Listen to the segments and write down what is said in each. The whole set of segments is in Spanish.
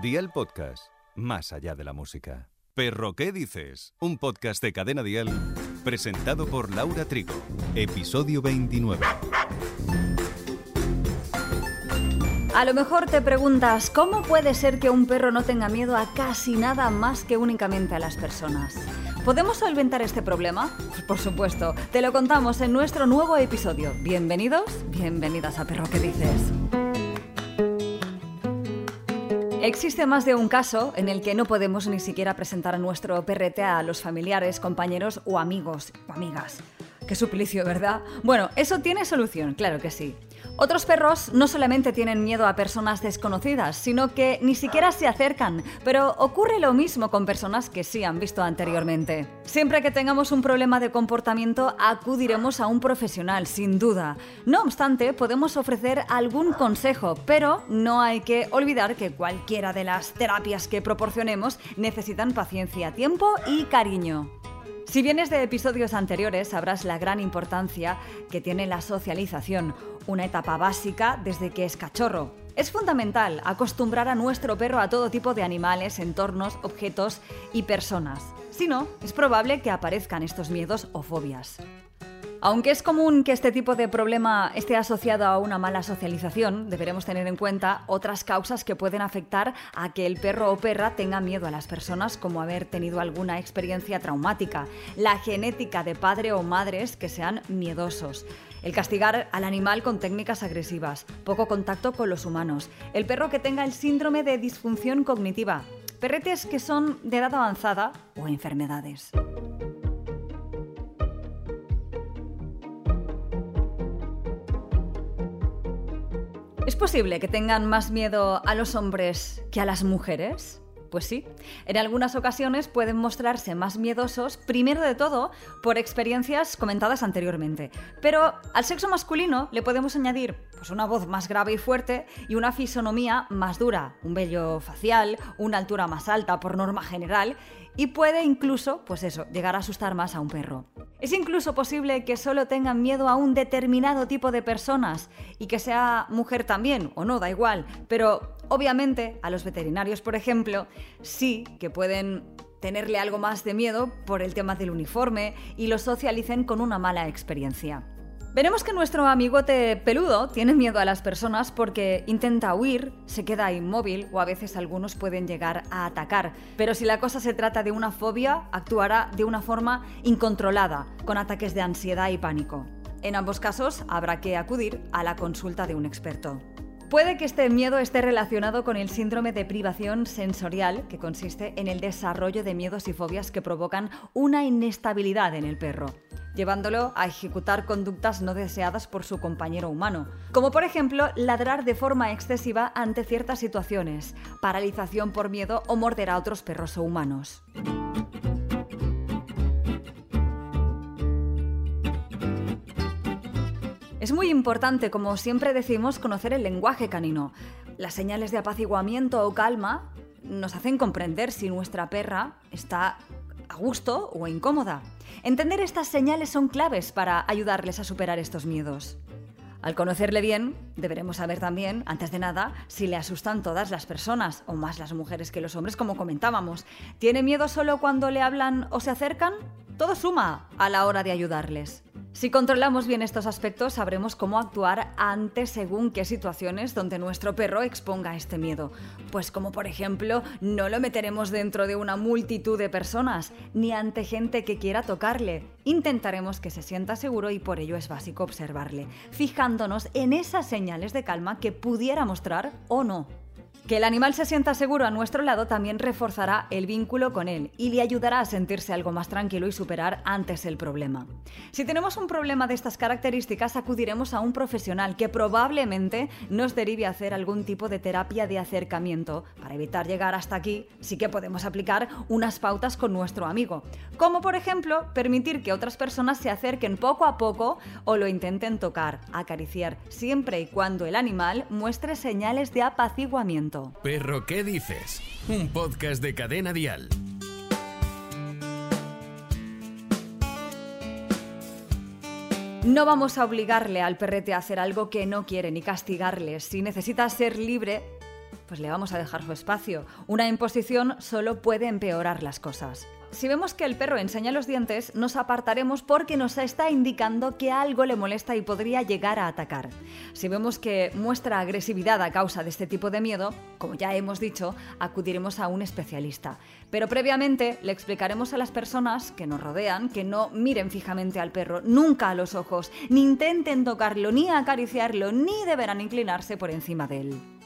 Dial Podcast, más allá de la música. Perro, ¿qué dices? Un podcast de Cadena Dial presentado por Laura Trigo. Episodio 29. A lo mejor te preguntas, ¿cómo puede ser que un perro no tenga miedo a casi nada más que únicamente a las personas? ¿Podemos solventar este problema? Por supuesto, te lo contamos en nuestro nuevo episodio. Bienvenidos, bienvenidas a Perro que dices. Existe más de un caso en el que no podemos ni siquiera presentar nuestro PRT a los familiares, compañeros o amigos o amigas. Qué suplicio, ¿verdad? Bueno, eso tiene solución, claro que sí. Otros perros no solamente tienen miedo a personas desconocidas, sino que ni siquiera se acercan, pero ocurre lo mismo con personas que sí han visto anteriormente. Siempre que tengamos un problema de comportamiento, acudiremos a un profesional, sin duda. No obstante, podemos ofrecer algún consejo, pero no hay que olvidar que cualquiera de las terapias que proporcionemos necesitan paciencia, tiempo y cariño. Si vienes de episodios anteriores, sabrás la gran importancia que tiene la socialización, una etapa básica desde que es cachorro. Es fundamental acostumbrar a nuestro perro a todo tipo de animales, entornos, objetos y personas. Si no, es probable que aparezcan estos miedos o fobias. Aunque es común que este tipo de problema esté asociado a una mala socialización, deberemos tener en cuenta otras causas que pueden afectar a que el perro o perra tenga miedo a las personas, como haber tenido alguna experiencia traumática, la genética de padre o madres que sean miedosos, el castigar al animal con técnicas agresivas, poco contacto con los humanos, el perro que tenga el síndrome de disfunción cognitiva, perretes que son de edad avanzada o enfermedades. ¿Es posible que tengan más miedo a los hombres que a las mujeres? Pues sí, en algunas ocasiones pueden mostrarse más miedosos, primero de todo, por experiencias comentadas anteriormente. Pero al sexo masculino le podemos añadir pues, una voz más grave y fuerte y una fisonomía más dura, un vello facial, una altura más alta por norma general y puede incluso, pues eso, llegar a asustar más a un perro. Es incluso posible que solo tengan miedo a un determinado tipo de personas y que sea mujer también, o no, da igual, pero obviamente a los veterinarios, por ejemplo, sí que pueden tenerle algo más de miedo por el tema del uniforme y lo socialicen con una mala experiencia. Veremos que nuestro amigote peludo tiene miedo a las personas porque intenta huir, se queda inmóvil o a veces algunos pueden llegar a atacar. Pero si la cosa se trata de una fobia, actuará de una forma incontrolada, con ataques de ansiedad y pánico. En ambos casos habrá que acudir a la consulta de un experto. Puede que este miedo esté relacionado con el síndrome de privación sensorial, que consiste en el desarrollo de miedos y fobias que provocan una inestabilidad en el perro llevándolo a ejecutar conductas no deseadas por su compañero humano, como por ejemplo ladrar de forma excesiva ante ciertas situaciones, paralización por miedo o morder a otros perros o humanos. Es muy importante, como siempre decimos, conocer el lenguaje canino. Las señales de apaciguamiento o calma nos hacen comprender si nuestra perra está a gusto o incómoda. Entender estas señales son claves para ayudarles a superar estos miedos. Al conocerle bien, deberemos saber también, antes de nada, si le asustan todas las personas, o más las mujeres que los hombres, como comentábamos. ¿Tiene miedo solo cuando le hablan o se acercan? Todo suma a la hora de ayudarles. Si controlamos bien estos aspectos, sabremos cómo actuar ante según qué situaciones donde nuestro perro exponga este miedo. Pues como por ejemplo, no lo meteremos dentro de una multitud de personas, ni ante gente que quiera tocarle. Intentaremos que se sienta seguro y por ello es básico observarle, fijándonos en esas señales de calma que pudiera mostrar o no. Que el animal se sienta seguro a nuestro lado también reforzará el vínculo con él y le ayudará a sentirse algo más tranquilo y superar antes el problema. Si tenemos un problema de estas características, acudiremos a un profesional que probablemente nos derive a hacer algún tipo de terapia de acercamiento. Para evitar llegar hasta aquí, sí que podemos aplicar unas pautas con nuestro amigo, como por ejemplo permitir que otras personas se acerquen poco a poco o lo intenten tocar, acariciar, siempre y cuando el animal muestre señales de apaciguamiento. Perro, ¿qué dices? Un podcast de cadena dial. No vamos a obligarle al perrete a hacer algo que no quiere ni castigarle. Si necesita ser libre, pues le vamos a dejar su espacio. Una imposición solo puede empeorar las cosas. Si vemos que el perro enseña los dientes, nos apartaremos porque nos está indicando que algo le molesta y podría llegar a atacar. Si vemos que muestra agresividad a causa de este tipo de miedo, como ya hemos dicho, acudiremos a un especialista. Pero previamente le explicaremos a las personas que nos rodean que no miren fijamente al perro, nunca a los ojos, ni intenten tocarlo, ni acariciarlo, ni deberán inclinarse por encima de él.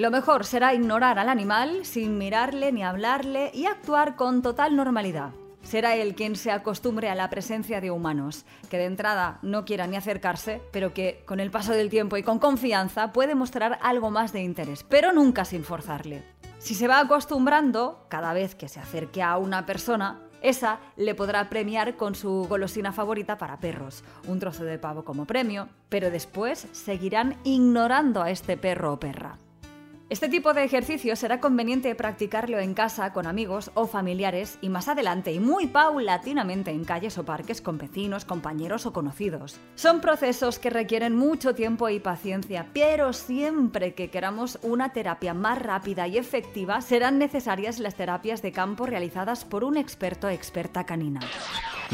Lo mejor será ignorar al animal sin mirarle ni hablarle y actuar con total normalidad. Será él quien se acostumbre a la presencia de humanos, que de entrada no quiera ni acercarse, pero que con el paso del tiempo y con confianza puede mostrar algo más de interés, pero nunca sin forzarle. Si se va acostumbrando, cada vez que se acerque a una persona, esa le podrá premiar con su golosina favorita para perros, un trozo de pavo como premio, pero después seguirán ignorando a este perro o perra. Este tipo de ejercicio será conveniente practicarlo en casa con amigos o familiares y más adelante y muy paulatinamente en calles o parques con vecinos, compañeros o conocidos. Son procesos que requieren mucho tiempo y paciencia, pero siempre que queramos una terapia más rápida y efectiva serán necesarias las terapias de campo realizadas por un experto experta canina.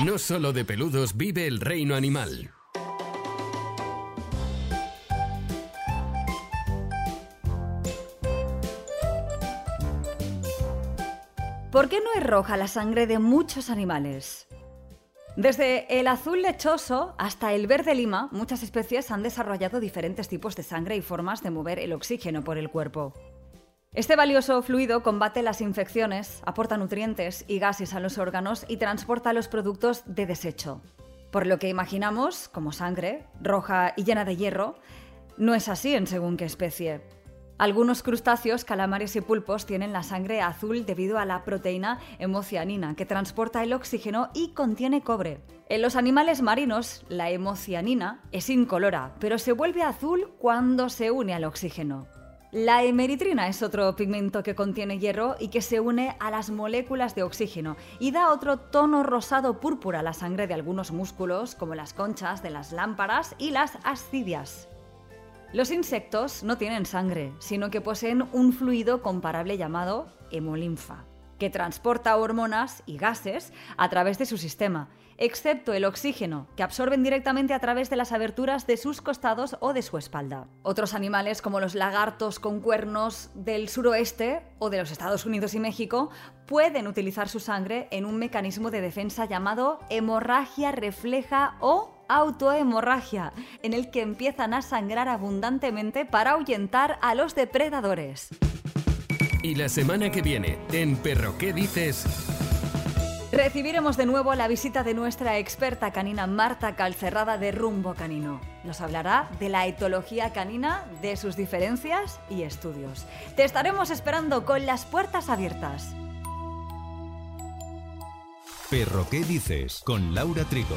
No solo de peludos vive el reino animal. ¿Por qué no es roja la sangre de muchos animales? Desde el azul lechoso hasta el verde lima, muchas especies han desarrollado diferentes tipos de sangre y formas de mover el oxígeno por el cuerpo. Este valioso fluido combate las infecciones, aporta nutrientes y gases a los órganos y transporta los productos de desecho. Por lo que imaginamos, como sangre, roja y llena de hierro, no es así en según qué especie. Algunos crustáceos, calamares y pulpos tienen la sangre azul debido a la proteína hemocianina que transporta el oxígeno y contiene cobre. En los animales marinos, la hemocianina es incolora, pero se vuelve azul cuando se une al oxígeno. La emeritrina es otro pigmento que contiene hierro y que se une a las moléculas de oxígeno y da otro tono rosado púrpura a la sangre de algunos músculos, como las conchas de las lámparas y las ascidias. Los insectos no tienen sangre, sino que poseen un fluido comparable llamado hemolinfa, que transporta hormonas y gases a través de su sistema, excepto el oxígeno, que absorben directamente a través de las aberturas de sus costados o de su espalda. Otros animales, como los lagartos con cuernos del suroeste o de los Estados Unidos y México, pueden utilizar su sangre en un mecanismo de defensa llamado hemorragia refleja o autohemorragia, en el que empiezan a sangrar abundantemente para ahuyentar a los depredadores. Y la semana que viene, en Perro ¿Qué dices? Recibiremos de nuevo la visita de nuestra experta canina Marta Calcerrada de Rumbo Canino. Nos hablará de la etología canina, de sus diferencias y estudios. Te estaremos esperando con las puertas abiertas. Perro ¿Qué dices? Con Laura Trigo.